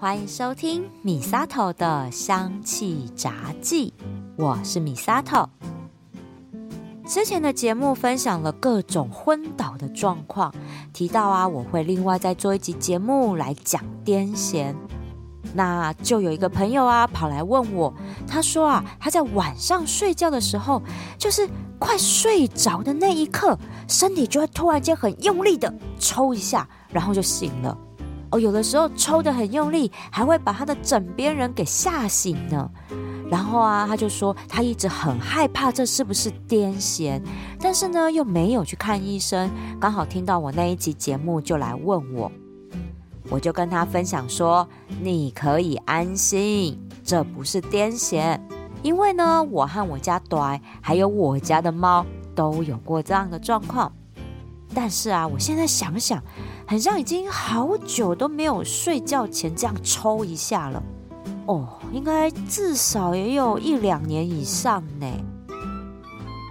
欢迎收听米沙头的香气杂记，我是米沙头。之前的节目分享了各种昏倒的状况，提到啊，我会另外再做一集节目来讲癫痫。那就有一个朋友啊，跑来问我，他说啊，他在晚上睡觉的时候，就是快睡着的那一刻，身体就会突然间很用力的抽一下，然后就醒了。哦，有的时候抽得很用力，还会把他的枕边人给吓醒呢。然后啊，他就说他一直很害怕这是不是癫痫，但是呢又没有去看医生。刚好听到我那一集节目，就来问我。我就跟他分享说，你可以安心，这不是癫痫，因为呢，我和我家短还有我家的猫都有过这样的状况。但是啊，我现在想想，好像已经好久都没有睡觉前这样抽一下了。哦，应该至少也有一两年以上呢。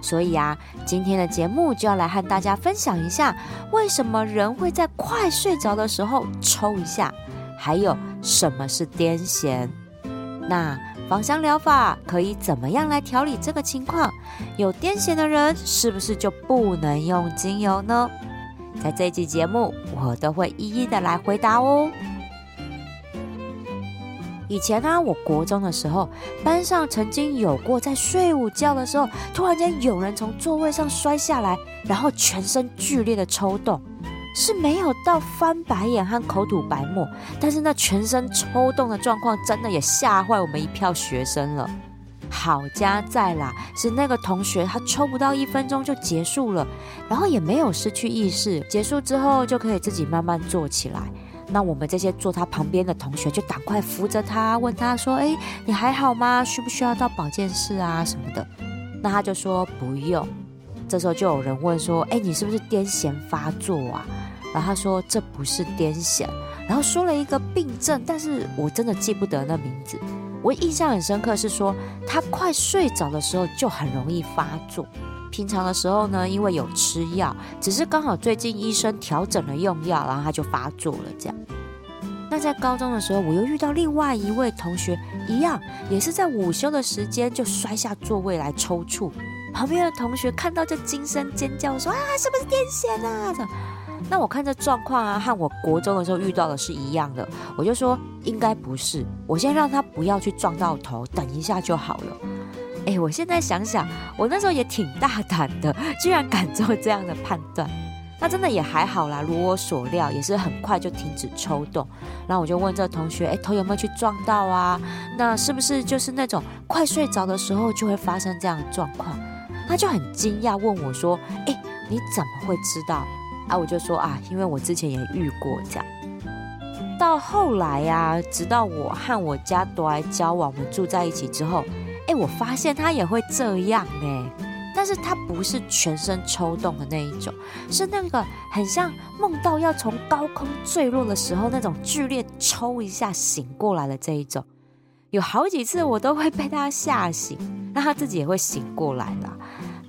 所以啊，今天的节目就要来和大家分享一下，为什么人会在快睡着的时候抽一下，还有什么是癫痫。那芳香疗法可以怎么样来调理这个情况？有癫痫的人是不是就不能用精油呢？在这期节目，我都会一一的来回答哦。以前呢、啊，我国中的时候，班上曾经有过在睡午觉的时候，突然间有人从座位上摔下来，然后全身剧烈的抽动，是没有到翻白眼和口吐白沫，但是那全身抽动的状况真的也吓坏我们一票学生了。好家在啦，是那个同学他抽不到一分钟就结束了，然后也没有失去意识，结束之后就可以自己慢慢坐起来。那我们这些坐他旁边的同学就赶快扶着他，问他说：“哎，你还好吗？需不需要到保健室啊什么的？”那他就说不用。这时候就有人问说：“哎，你是不是癫痫发作啊？”然后他说：“这不是癫痫。”然后说了一个病症，但是我真的记不得那名字。我印象很深刻，是说他快睡着的时候就很容易发作。平常的时候呢，因为有吃药，只是刚好最近医生调整了用药，然后他就发作了。这样。那在高中的时候，我又遇到另外一位同学，一样也是在午休的时间就摔下座位来抽搐。旁边的同学看到就惊声尖叫说：“啊，是不是癫痫啊？”那我看这状况啊，和我国中的时候遇到的是一样的。我就说应该不是，我先让他不要去撞到头，等一下就好了。哎，我现在想想，我那时候也挺大胆的，居然敢做这样的判断。那真的也还好啦，如我所料，也是很快就停止抽动。然后我就问这同学，哎，头有没有去撞到啊？那是不是就是那种快睡着的时候就会发生这样的状况？他就很惊讶问我说，哎，你怎么会知道？啊，我就说啊，因为我之前也遇过这样。到后来呀、啊，直到我和我家朵爱交往，我们住在一起之后。哎，我发现他也会这样哎，但是他不是全身抽动的那一种，是那个很像梦到要从高空坠落的时候那种剧烈抽一下醒过来的这一种，有好几次我都会被他吓醒，那他自己也会醒过来啦。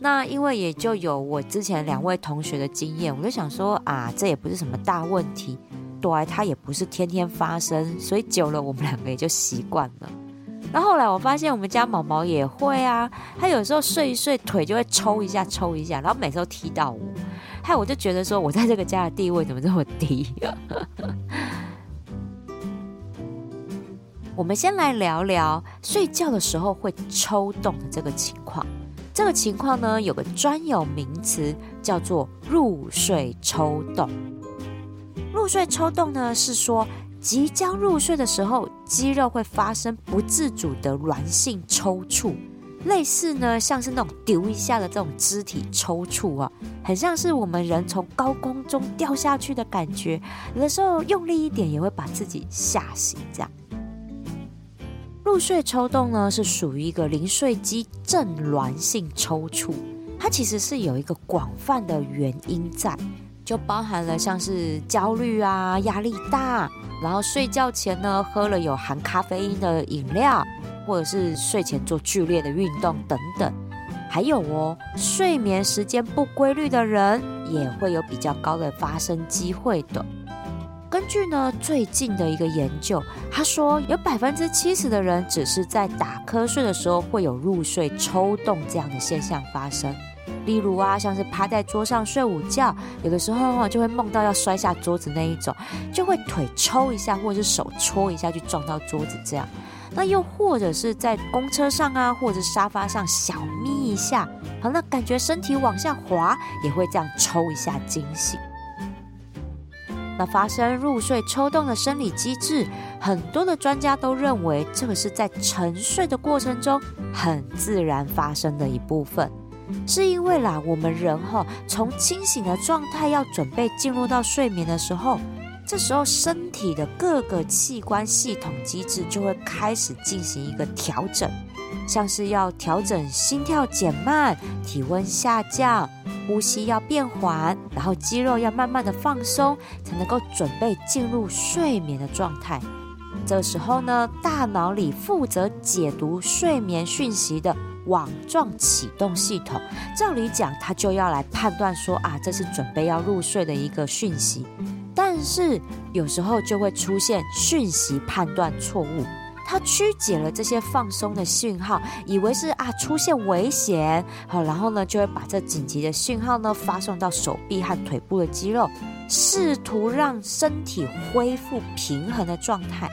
那因为也就有我之前两位同学的经验，我就想说啊，这也不是什么大问题，对，他也不是天天发生，所以久了我们两个也就习惯了。然后来我发现我们家毛毛也会啊，他有时候睡一睡腿就会抽一下抽一下，然后每次都踢到我，害我就觉得说我在这个家的地位怎么这么低啊？我们先来聊聊睡觉的时候会抽动的这个情况。这个情况呢，有个专有名词叫做入睡抽动。入睡抽动呢是说，即将入睡的时候，肌肉会发生不自主的软性抽搐，类似呢，像是那种丢一下的这种肢体抽搐啊，很像是我们人从高空中掉下去的感觉。有的时候用力一点，也会把自己吓醒。这样，入睡抽动呢，是属于一个临睡肌正挛性抽搐，它其实是有一个广泛的原因在，就包含了像是焦虑啊、压力大。然后睡觉前呢，喝了有含咖啡因的饮料，或者是睡前做剧烈的运动等等，还有哦，睡眠时间不规律的人也会有比较高的发生机会的。根据呢最近的一个研究，他说有百分之七十的人只是在打瞌睡的时候会有入睡抽动这样的现象发生。例如啊，像是趴在桌上睡午觉，有的时候就会梦到要摔下桌子那一种，就会腿抽一下，或者是手戳一下去撞到桌子这样。那又或者是在公车上啊，或者沙发上小眯一下，好，那感觉身体往下滑，也会这样抽一下惊醒。那发生入睡抽动的生理机制，很多的专家都认为这个是在沉睡的过程中很自然发生的一部分。是因为啦，我们人哈从清醒的状态要准备进入到睡眠的时候，这时候身体的各个器官系统机制就会开始进行一个调整，像是要调整心跳减慢、体温下降、呼吸要变缓，然后肌肉要慢慢的放松，才能够准备进入睡眠的状态。这时候呢，大脑里负责解读睡眠讯息的。网状启动系统，照理讲，它就要来判断说啊，这是准备要入睡的一个讯息。但是有时候就会出现讯息判断错误，他曲解了这些放松的讯号，以为是啊出现危险，好，然后呢就会把这紧急的讯号呢发送到手臂和腿部的肌肉，试图让身体恢复平衡的状态。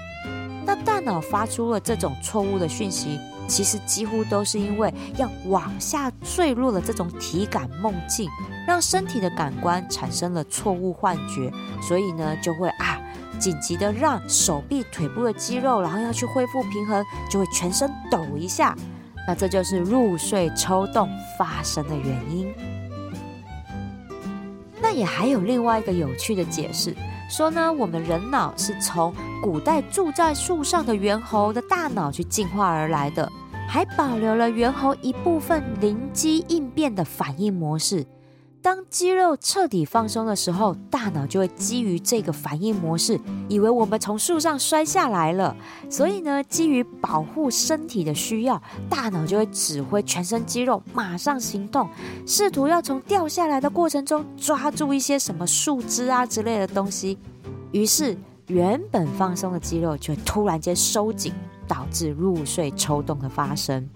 那大脑发出了这种错误的讯息。其实几乎都是因为要往下坠落的这种体感梦境，让身体的感官产生了错误幻觉，所以呢就会啊紧急的让手臂、腿部的肌肉，然后要去恢复平衡，就会全身抖一下。那这就是入睡抽动发生的原因。那也还有另外一个有趣的解释，说呢我们人脑是从古代住在树上的猿猴的大脑去进化而来的。还保留了猿猴一部分灵机应变的反应模式。当肌肉彻底放松的时候，大脑就会基于这个反应模式，以为我们从树上摔下来了。所以呢，基于保护身体的需要，大脑就会指挥全身肌肉马上行动，试图要从掉下来的过程中抓住一些什么树枝啊之类的东西。于是，原本放松的肌肉就会突然间收紧。导致入睡抽动的发生。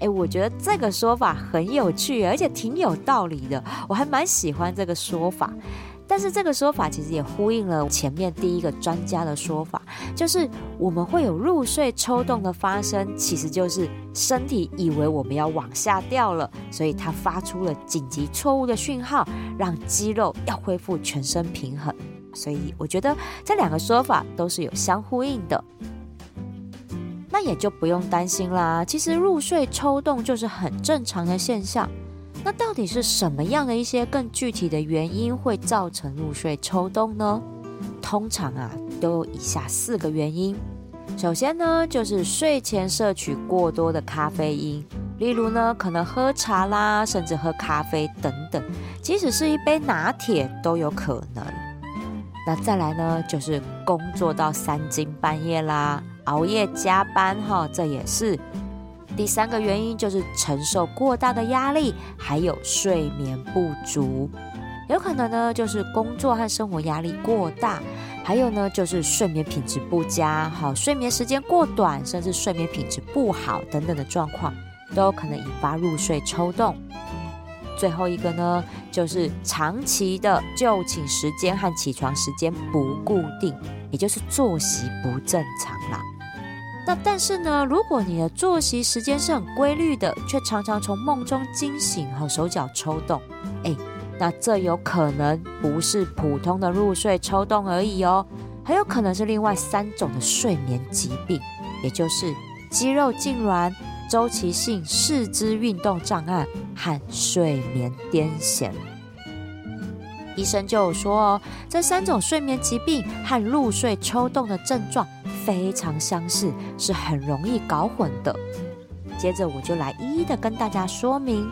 诶，我觉得这个说法很有趣，而且挺有道理的，我还蛮喜欢这个说法。但是这个说法其实也呼应了前面第一个专家的说法，就是我们会有入睡抽动的发生，其实就是身体以为我们要往下掉了，所以它发出了紧急错误的讯号，让肌肉要恢复全身平衡。所以我觉得这两个说法都是有相呼应的。那也就不用担心啦。其实入睡抽动就是很正常的现象。那到底是什么样的一些更具体的原因会造成入睡抽动呢？通常啊，都有以下四个原因。首先呢，就是睡前摄取过多的咖啡因，例如呢，可能喝茶啦，甚至喝咖啡等等，即使是一杯拿铁都有可能。那再来呢，就是工作到三更半夜啦。熬夜加班哈，这也是第三个原因，就是承受过大的压力，还有睡眠不足，有可能呢就是工作和生活压力过大，还有呢就是睡眠品质不佳，好，睡眠时间过短，甚至睡眠品质不好等等的状况，都有可能引发入睡抽动。最后一个呢，就是长期的就寝时间和起床时间不固定，也就是作息不正常啦。那但是呢，如果你的作息时间是很规律的，却常常从梦中惊醒和手脚抽动，诶，那这有可能不是普通的入睡抽动而已哦，很有可能是另外三种的睡眠疾病，也就是肌肉痉挛、周期性四肢运动障碍和睡眠癫痫。医生就有说哦，这三种睡眠疾病和入睡抽动的症状。非常相似，是很容易搞混的。接着我就来一一的跟大家说明。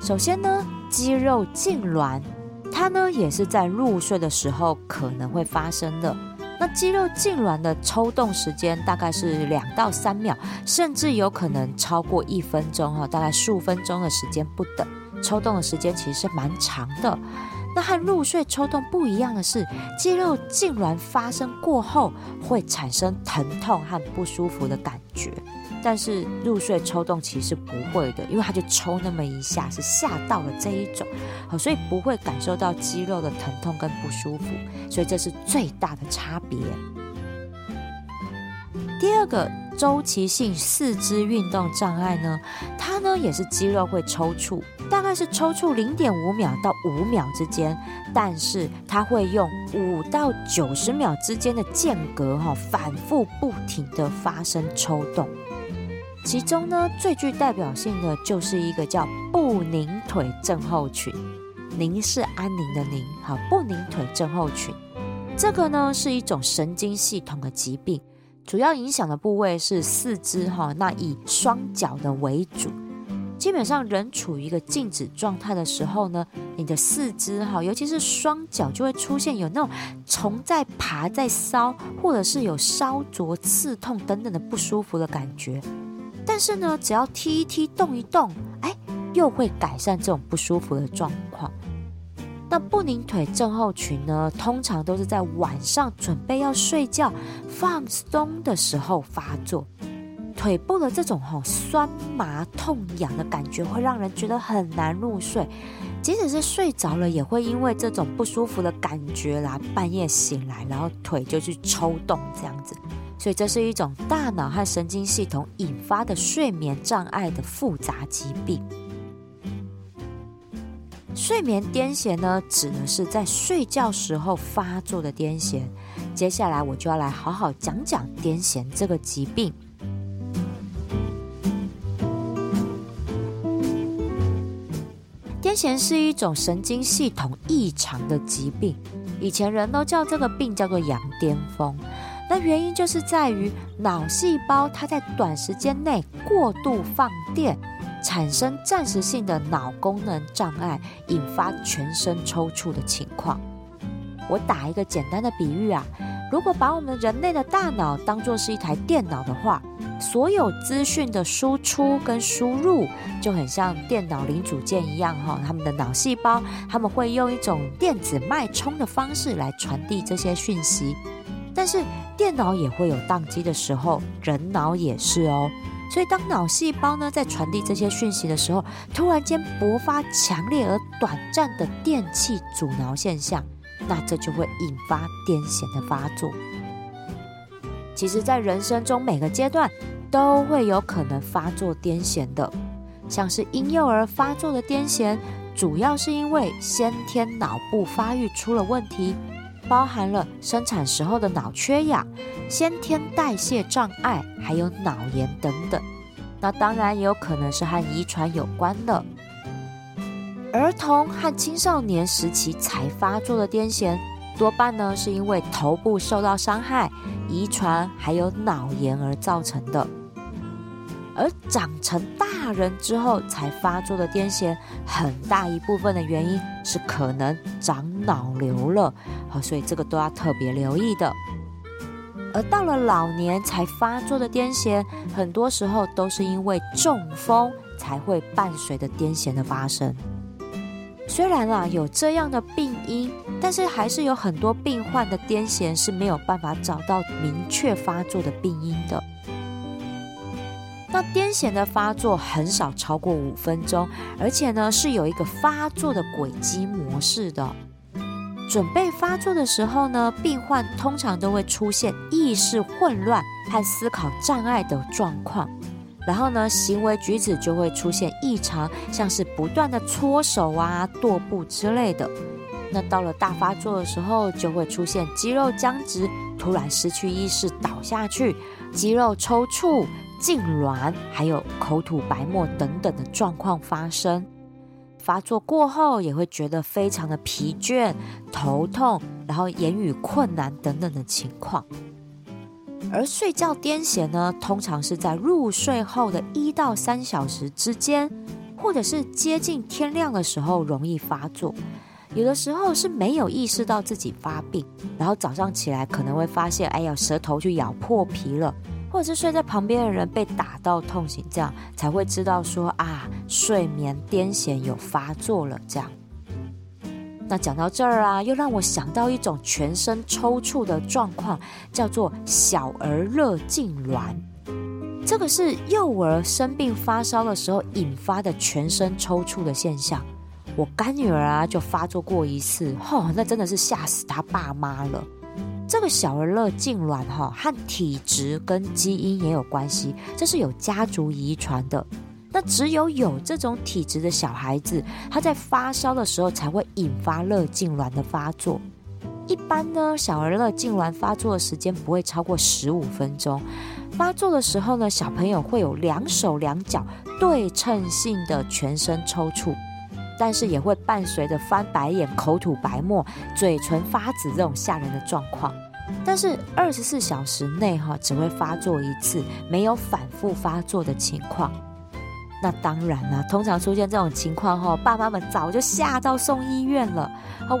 首先呢，肌肉痉挛，它呢也是在入睡的时候可能会发生的。那肌肉痉挛的抽动时间大概是两到三秒，甚至有可能超过一分钟哈，大概数分钟的时间不等。抽动的时间其实是蛮长的。那和入睡抽动不一样的是，肌肉痉挛发生过后会产生疼痛和不舒服的感觉，但是入睡抽动其实不会的，因为它就抽那么一下，是吓到了这一种，好，所以不会感受到肌肉的疼痛跟不舒服，所以这是最大的差别。第二个。周期性四肢运动障碍呢，它呢也是肌肉会抽搐，大概是抽搐零点五秒到五秒之间，但是它会用五到九十秒之间的间隔哈，反复不停的发生抽动。其中呢最具代表性的就是一个叫不宁腿症候群，宁是安宁的宁，好，不宁腿症候群，这个呢是一种神经系统的疾病。主要影响的部位是四肢哈，那以双脚的为主。基本上人处于一个静止状态的时候呢，你的四肢哈，尤其是双脚就会出现有那种虫在爬在搔，或者是有烧灼、刺痛等等的不舒服的感觉。但是呢，只要踢一踢、动一动，哎，又会改善这种不舒服的状况。那不宁腿症候群呢，通常都是在晚上准备要睡觉、放松的时候发作。腿部的这种吼酸麻痛痒的感觉，会让人觉得很难入睡。即使是睡着了，也会因为这种不舒服的感觉啦，半夜醒来，然后腿就去抽动这样子。所以这是一种大脑和神经系统引发的睡眠障碍的复杂疾病。睡眠癫痫呢，指的是在睡觉时候发作的癫痫。接下来我就要来好好讲讲癫痫这个疾病。癫痫是一种神经系统异常的疾病，以前人都叫这个病叫做“羊癫疯”。那原因就是在于脑细胞它在短时间内过度放电。产生暂时性的脑功能障碍，引发全身抽搐的情况。我打一个简单的比喻啊，如果把我们人类的大脑当作是一台电脑的话，所有资讯的输出跟输入就很像电脑零组件一样哈，他们的脑细胞他们会用一种电子脉冲的方式来传递这些讯息。但是电脑也会有宕机的时候，人脑也是哦。所以，当脑细胞呢在传递这些讯息的时候，突然间勃发强烈而短暂的电气阻挠现象，那这就会引发癫痫的发作。其实，在人生中每个阶段都会有可能发作癫痫的，像是婴幼儿发作的癫痫，主要是因为先天脑部发育出了问题。包含了生产时候的脑缺氧、先天代谢障碍，还有脑炎等等。那当然也有可能是和遗传有关的。儿童和青少年时期才发作的癫痫，多半呢是因为头部受到伤害、遗传还有脑炎而造成的。而长成大人之后才发作的癫痫，很大一部分的原因是可能长脑瘤了，好，所以这个都要特别留意的。而到了老年才发作的癫痫，很多时候都是因为中风才会伴随的癫痫的发生。虽然啊有这样的病因，但是还是有很多病患的癫痫是没有办法找到明确发作的病因的。那癫痫的发作很少超过五分钟，而且呢是有一个发作的轨迹模式的。准备发作的时候呢，病患通常都会出现意识混乱和思考障碍的状况，然后呢行为举止就会出现异常，像是不断的搓手啊、踱步之类的。那到了大发作的时候，就会出现肌肉僵直、突然失去意识倒下去、肌肉抽搐。痉挛，还有口吐白沫等等的状况发生。发作过后也会觉得非常的疲倦、头痛，然后言语困难等等的情况。而睡觉癫痫呢，通常是在入睡后的一到三小时之间，或者是接近天亮的时候容易发作。有的时候是没有意识到自己发病，然后早上起来可能会发现，哎呀，舌头去咬破皮了。或者是睡在旁边的人被打到痛醒，这样才会知道说啊，睡眠癫痫有发作了。这样，那讲到这儿啊，又让我想到一种全身抽搐的状况，叫做小儿热痉挛。这个是幼儿生病发烧的时候引发的全身抽搐的现象。我干女儿啊就发作过一次，吼、那真的是吓死她爸妈了。这个小儿热痉挛哈，和体质跟基因也有关系，这是有家族遗传的。那只有有这种体质的小孩子，他在发烧的时候才会引发热痉挛的发作。一般呢，小儿热痉挛发作的时间不会超过十五分钟。发作的时候呢，小朋友会有两手两脚对称性的全身抽搐，但是也会伴随着翻白眼、口吐白沫、嘴唇发紫这种吓人的状况。但是二十四小时内哈，只会发作一次，没有反复发作的情况。那当然了，通常出现这种情况后，爸妈们早就吓到送医院了。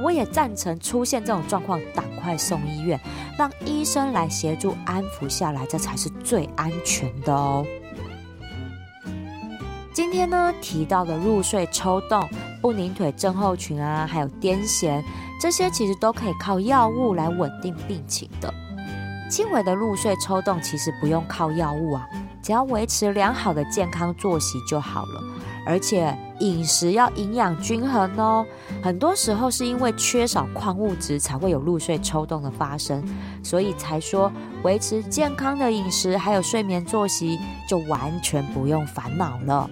我也赞成出现这种状况，赶快送医院，让医生来协助安抚下来，这才是最安全的哦。今天呢，提到的入睡抽动、不宁腿症候群啊，还有癫痫，这些其实都可以靠药物来稳定病情的。轻微的入睡抽动其实不用靠药物啊。只要维持良好的健康作息就好了，而且饮食要营养均衡哦。很多时候是因为缺少矿物质才会有入睡抽动的发生，所以才说维持健康的饮食还有睡眠作息就完全不用烦恼了。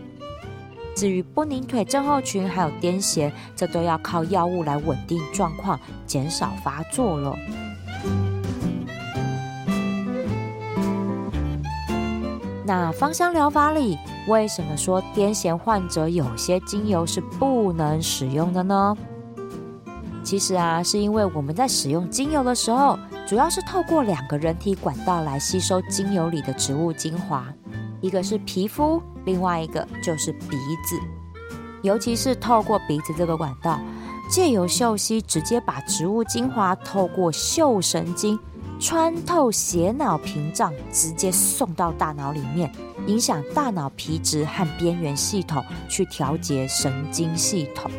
至于不宁腿症候群还有癫痫，这都要靠药物来稳定状况，减少发作了。那芳香疗法里，为什么说癫痫患者有些精油是不能使用的呢？其实啊，是因为我们在使用精油的时候，主要是透过两个人体管道来吸收精油里的植物精华，一个是皮肤，另外一个就是鼻子。尤其是透过鼻子这个管道，借由嗅息，直接把植物精华透过嗅神经。穿透血脑屏障，直接送到大脑里面，影响大脑皮质和边缘系统，去调节神经系统。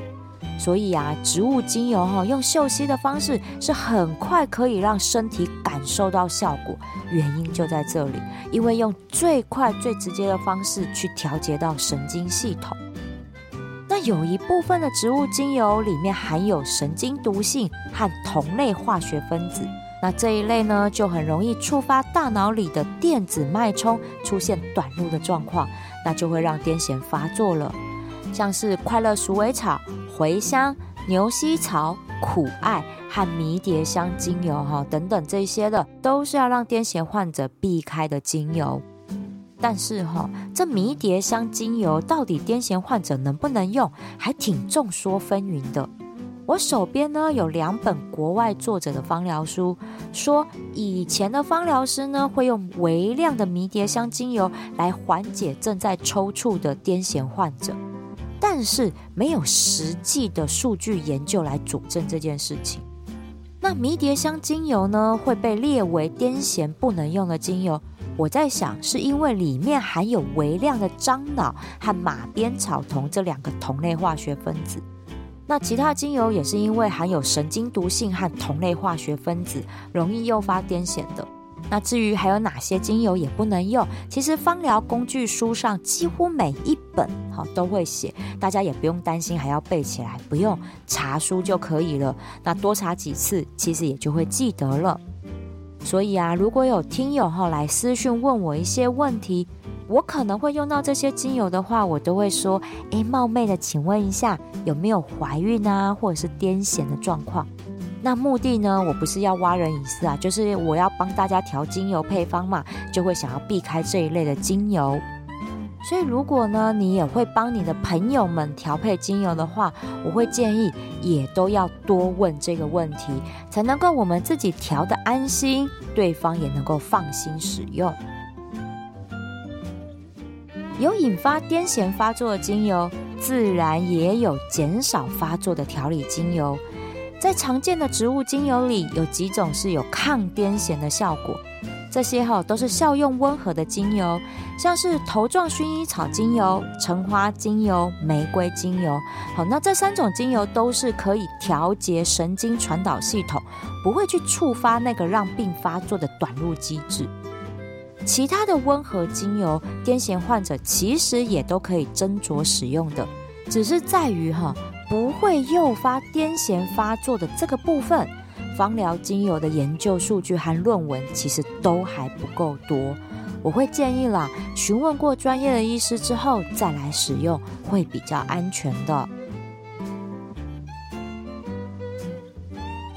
所以啊，植物精油哈，用嗅吸的方式是很快可以让身体感受到效果。原因就在这里，因为用最快最直接的方式去调节到神经系统。那有一部分的植物精油里面含有神经毒性和同类化学分子。那这一类呢，就很容易触发大脑里的电子脉冲，出现短路的状况，那就会让癫痫发作了。像是快乐鼠尾草、茴香、牛膝草、苦艾和迷迭香精油哈等等这些的，都是要让癫痫患者避开的精油。但是哈，这迷迭香精油到底癫痫患者能不能用，还挺众说纷纭的。我手边呢有两本国外作者的芳疗书，说以前的芳疗师呢会用微量的迷迭香精油来缓解正在抽搐的癫痫患者，但是没有实际的数据研究来佐证这件事情。那迷迭香精油呢会被列为癫痫不能用的精油，我在想是因为里面含有微量的樟脑和马鞭草酮这两个同类化学分子。那其他精油也是因为含有神经毒性和同类化学分子，容易诱发癫痫的。那至于还有哪些精油也不能用，其实芳疗工具书上几乎每一本哈都会写，大家也不用担心还要背起来，不用查书就可以了。那多查几次，其实也就会记得了。所以啊，如果有听友哈来私讯问我一些问题。我可能会用到这些精油的话，我都会说：诶，冒昧的请问一下，有没有怀孕啊，或者是癫痫的状况？那目的呢，我不是要挖人隐私啊，就是我要帮大家调精油配方嘛，就会想要避开这一类的精油。所以如果呢，你也会帮你的朋友们调配精油的话，我会建议也都要多问这个问题，才能够我们自己调得安心，对方也能够放心使用。有引发癫痫发作的精油，自然也有减少发作的调理精油。在常见的植物精油里，有几种是有抗癫痫的效果。这些哈都是效用温和的精油，像是头状薰衣草精油、橙花精油、玫瑰精油。好，那这三种精油都是可以调节神经传导系统，不会去触发那个让病发作的短路机制。其他的温和精油，癫痫患者其实也都可以斟酌使用的，只是在于哈不会诱发癫痫发作的这个部分，芳疗精油的研究数据和论文其实都还不够多。我会建议啦，询问过专业的医师之后再来使用，会比较安全的。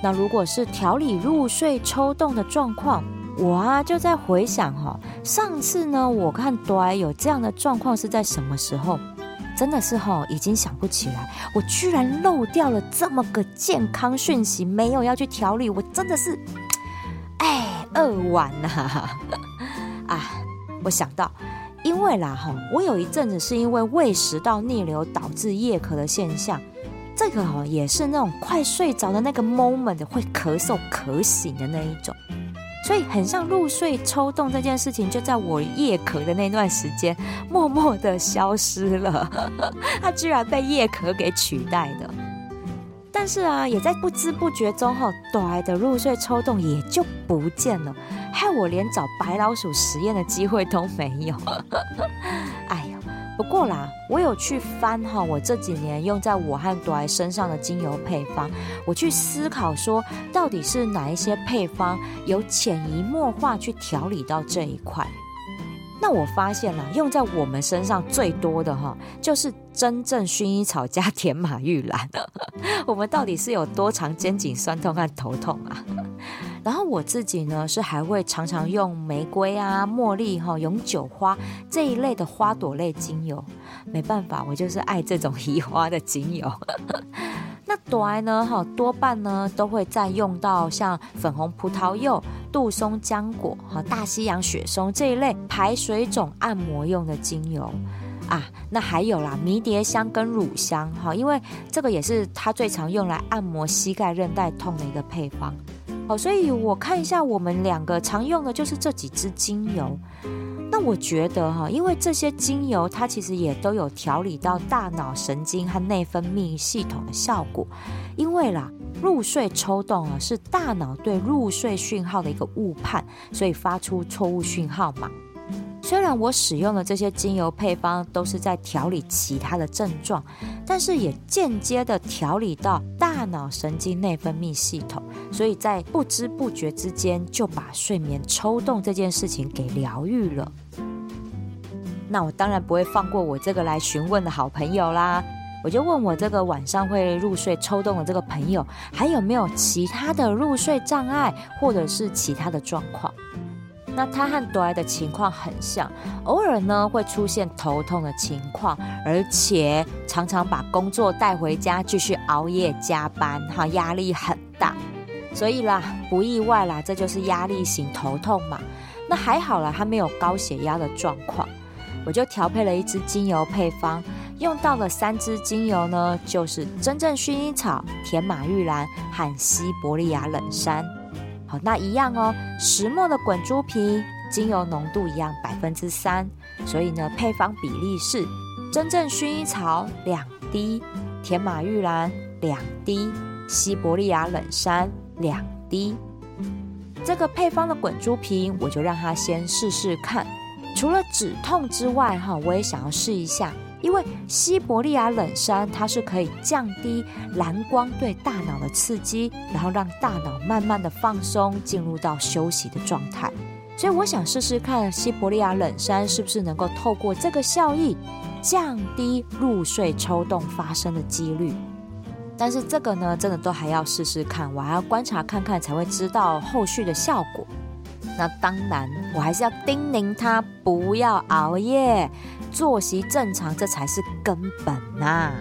那如果是调理入睡抽动的状况，我啊就在回想哈，上次呢我看对有这样的状况是在什么时候？真的是哈，已经想不起来，我居然漏掉了这么个健康讯息，没有要去调理，我真的是，哎，扼腕呐！啊，我想到，因为啦哈，我有一阵子是因为胃食道逆流导致夜咳的现象，这个哈也是那种快睡着的那个 moment 会咳嗽咳醒的那一种。所以很像入睡抽动这件事情，就在我夜咳的那段时间，默默的消失了。它居然被夜咳给取代的。但是啊，也在不知不觉中，哈，短的入睡抽动也就不见了，害我连找白老鼠实验的机会都没有。不过啦，我有去翻哈，我这几年用在我和朵儿身上的精油配方，我去思考说，到底是哪一些配方有潜移默化去调理到这一块。那我发现了，用在我们身上最多的哈，就是真正薰衣草加甜马玉兰。我们到底是有多长肩颈酸痛和头痛啊？然后我自己呢，是还会常常用玫瑰啊、茉莉哈、永久花这一类的花朵类精油。没办法，我就是爱这种移花的精油。那朵爱呢，哈，多半呢都会再用到像粉红葡萄柚、杜松浆果和大西洋雪松这一类排水肿、按摩用的精油啊。那还有啦，迷迭香跟乳香哈，因为这个也是它最常用来按摩膝盖韧带痛的一个配方。好，所以我看一下，我们两个常用的就是这几支精油。那我觉得哈，因为这些精油它其实也都有调理到大脑神经和内分泌系统的效果。因为啦，入睡抽动啊是大脑对入睡讯号的一个误判，所以发出错误讯号嘛。虽然我使用的这些精油配方都是在调理其他的症状，但是也间接的调理到大脑神经内分泌系统，所以在不知不觉之间就把睡眠抽动这件事情给疗愈了。那我当然不会放过我这个来询问的好朋友啦，我就问我这个晚上会入睡抽动的这个朋友，还有没有其他的入睡障碍或者是其他的状况？那他和朵儿的情况很像，偶尔呢会出现头痛的情况，而且常常把工作带回家继续熬夜加班，哈，压力很大。所以啦，不意外啦，这就是压力型头痛嘛。那还好啦，他没有高血压的状况。我就调配了一支精油配方，用到了三支精油呢，就是真正薰衣草、甜马玉兰和西伯利亚冷杉。好，那一样哦。石墨的滚珠瓶，精油浓度一样百分之三，所以呢，配方比例是真正薰衣草两滴，甜马玉兰两滴，西伯利亚冷杉两滴。这个配方的滚珠瓶，我就让他先试试看。除了止痛之外，哈，我也想要试一下。因为西伯利亚冷杉，它是可以降低蓝光对大脑的刺激，然后让大脑慢慢的放松，进入到休息的状态。所以我想试试看西伯利亚冷杉是不是能够透过这个效益，降低入睡抽动发生的几率。但是这个呢，真的都还要试试看，我还要观察看看才会知道后续的效果。那当然，我还是要叮咛他不要熬夜。作息正常，这才是根本呐、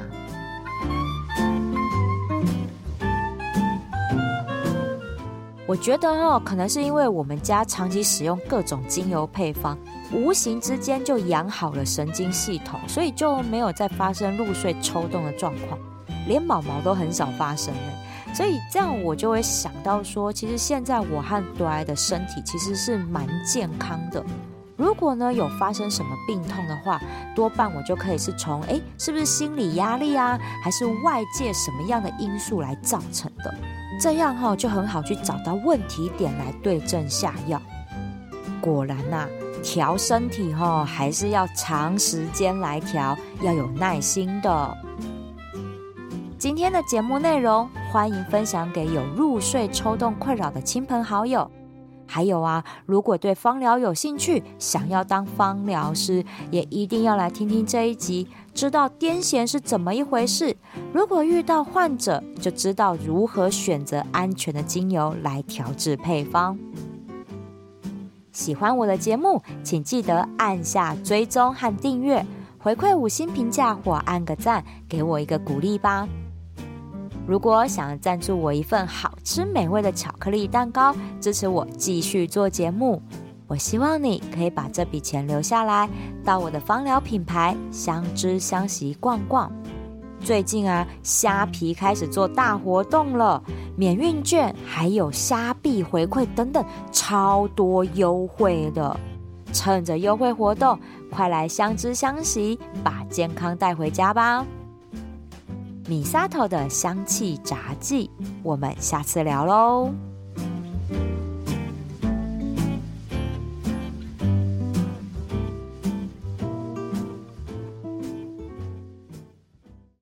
我觉得哦，可能是因为我们家长期使用各种精油配方，无形之间就养好了神经系统，所以就没有再发生入睡抽动的状况，连毛毛都很少发生了。所以这样我就会想到说，其实现在我和朵爱的身体其实是蛮健康的。如果呢有发生什么病痛的话，多半我就可以是从诶，是不是心理压力啊，还是外界什么样的因素来造成的？这样哈就很好去找到问题点来对症下药。果然呐、啊，调身体哈还是要长时间来调，要有耐心的。今天的节目内容，欢迎分享给有入睡抽动困扰的亲朋好友。还有啊，如果对芳疗有兴趣，想要当芳疗师，也一定要来听听这一集，知道癫痫是怎么一回事。如果遇到患者，就知道如何选择安全的精油来调制配方。喜欢我的节目，请记得按下追踪和订阅，回馈五星评价或按个赞，给我一个鼓励吧。如果想要赞助我一份好吃美味的巧克力蛋糕，支持我继续做节目，我希望你可以把这笔钱留下来，到我的芳疗品牌相知香息逛逛。最近啊，虾皮开始做大活动了，免运券还有虾币回馈等等，超多优惠的。趁着优惠活动，快来相知香息，把健康带回家吧！米沙头的香气杂记，我们下次聊喽。